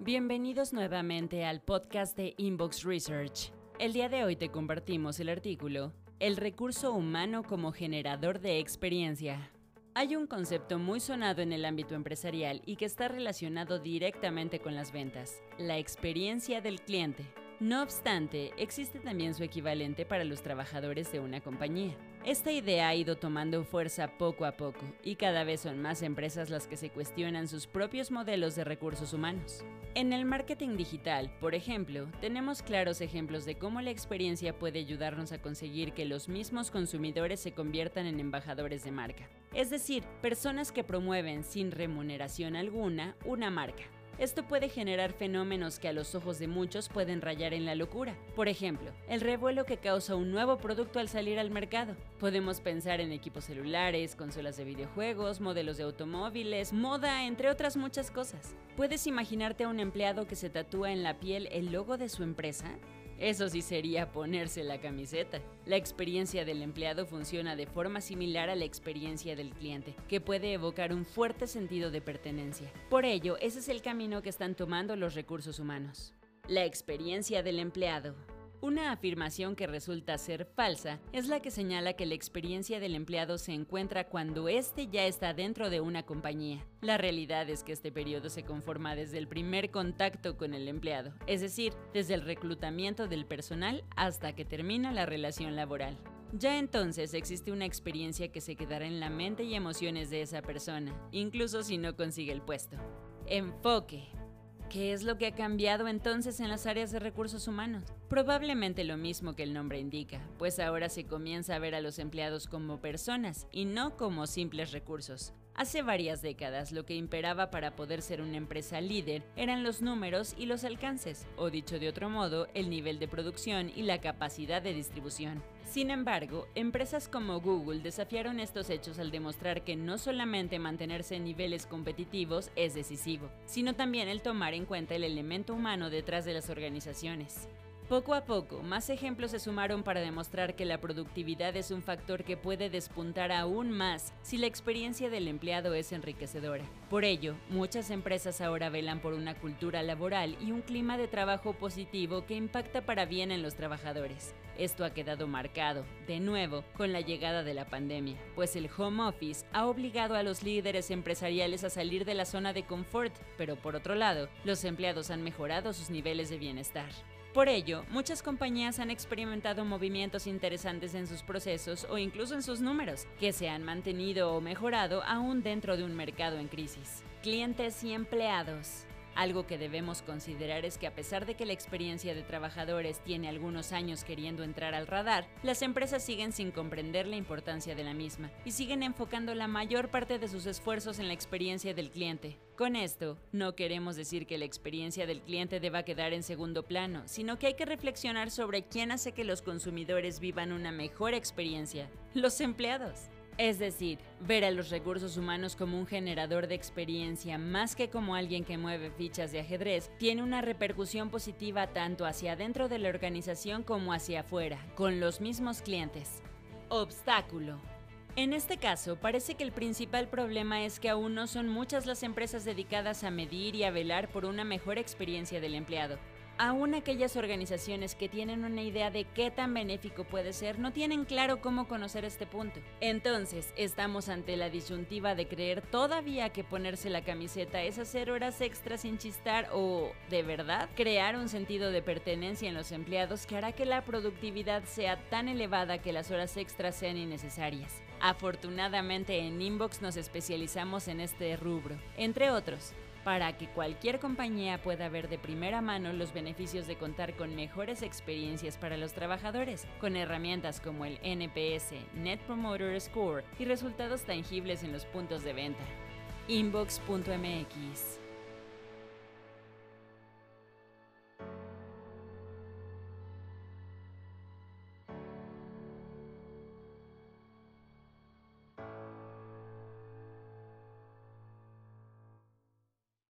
Bienvenidos nuevamente al podcast de Inbox Research. El día de hoy te compartimos el artículo El recurso humano como generador de experiencia. Hay un concepto muy sonado en el ámbito empresarial y que está relacionado directamente con las ventas, la experiencia del cliente. No obstante, existe también su equivalente para los trabajadores de una compañía. Esta idea ha ido tomando fuerza poco a poco y cada vez son más empresas las que se cuestionan sus propios modelos de recursos humanos. En el marketing digital, por ejemplo, tenemos claros ejemplos de cómo la experiencia puede ayudarnos a conseguir que los mismos consumidores se conviertan en embajadores de marca. Es decir, personas que promueven sin remuneración alguna una marca. Esto puede generar fenómenos que a los ojos de muchos pueden rayar en la locura. Por ejemplo, el revuelo que causa un nuevo producto al salir al mercado. Podemos pensar en equipos celulares, consolas de videojuegos, modelos de automóviles, moda, entre otras muchas cosas. ¿Puedes imaginarte a un empleado que se tatúa en la piel el logo de su empresa? Eso sí sería ponerse la camiseta. La experiencia del empleado funciona de forma similar a la experiencia del cliente, que puede evocar un fuerte sentido de pertenencia. Por ello, ese es el camino que están tomando los recursos humanos. La experiencia del empleado. Una afirmación que resulta ser falsa es la que señala que la experiencia del empleado se encuentra cuando éste ya está dentro de una compañía. La realidad es que este periodo se conforma desde el primer contacto con el empleado, es decir, desde el reclutamiento del personal hasta que termina la relación laboral. Ya entonces existe una experiencia que se quedará en la mente y emociones de esa persona, incluso si no consigue el puesto. Enfoque. ¿Qué es lo que ha cambiado entonces en las áreas de recursos humanos? Probablemente lo mismo que el nombre indica, pues ahora se comienza a ver a los empleados como personas y no como simples recursos. Hace varias décadas lo que imperaba para poder ser una empresa líder eran los números y los alcances, o dicho de otro modo, el nivel de producción y la capacidad de distribución. Sin embargo, empresas como Google desafiaron estos hechos al demostrar que no solamente mantenerse en niveles competitivos es decisivo, sino también el tomar en cuenta el elemento humano detrás de las organizaciones. Poco a poco, más ejemplos se sumaron para demostrar que la productividad es un factor que puede despuntar aún más si la experiencia del empleado es enriquecedora. Por ello, muchas empresas ahora velan por una cultura laboral y un clima de trabajo positivo que impacta para bien en los trabajadores. Esto ha quedado marcado, de nuevo, con la llegada de la pandemia, pues el home office ha obligado a los líderes empresariales a salir de la zona de confort, pero por otro lado, los empleados han mejorado sus niveles de bienestar. Por ello, muchas compañías han experimentado movimientos interesantes en sus procesos o incluso en sus números, que se han mantenido o mejorado aún dentro de un mercado en crisis. Clientes y empleados. Algo que debemos considerar es que a pesar de que la experiencia de trabajadores tiene algunos años queriendo entrar al radar, las empresas siguen sin comprender la importancia de la misma y siguen enfocando la mayor parte de sus esfuerzos en la experiencia del cliente. Con esto, no queremos decir que la experiencia del cliente deba quedar en segundo plano, sino que hay que reflexionar sobre quién hace que los consumidores vivan una mejor experiencia, los empleados. Es decir, ver a los recursos humanos como un generador de experiencia más que como alguien que mueve fichas de ajedrez tiene una repercusión positiva tanto hacia adentro de la organización como hacia afuera, con los mismos clientes. Obstáculo. En este caso, parece que el principal problema es que aún no son muchas las empresas dedicadas a medir y a velar por una mejor experiencia del empleado. Aún aquellas organizaciones que tienen una idea de qué tan benéfico puede ser no tienen claro cómo conocer este punto. Entonces, estamos ante la disyuntiva de creer todavía que ponerse la camiseta es hacer horas extras sin chistar o, de verdad, crear un sentido de pertenencia en los empleados que hará que la productividad sea tan elevada que las horas extras sean innecesarias. Afortunadamente en Inbox nos especializamos en este rubro, entre otros para que cualquier compañía pueda ver de primera mano los beneficios de contar con mejores experiencias para los trabajadores, con herramientas como el NPS, Net Promoter Score y resultados tangibles en los puntos de venta. Inbox.mx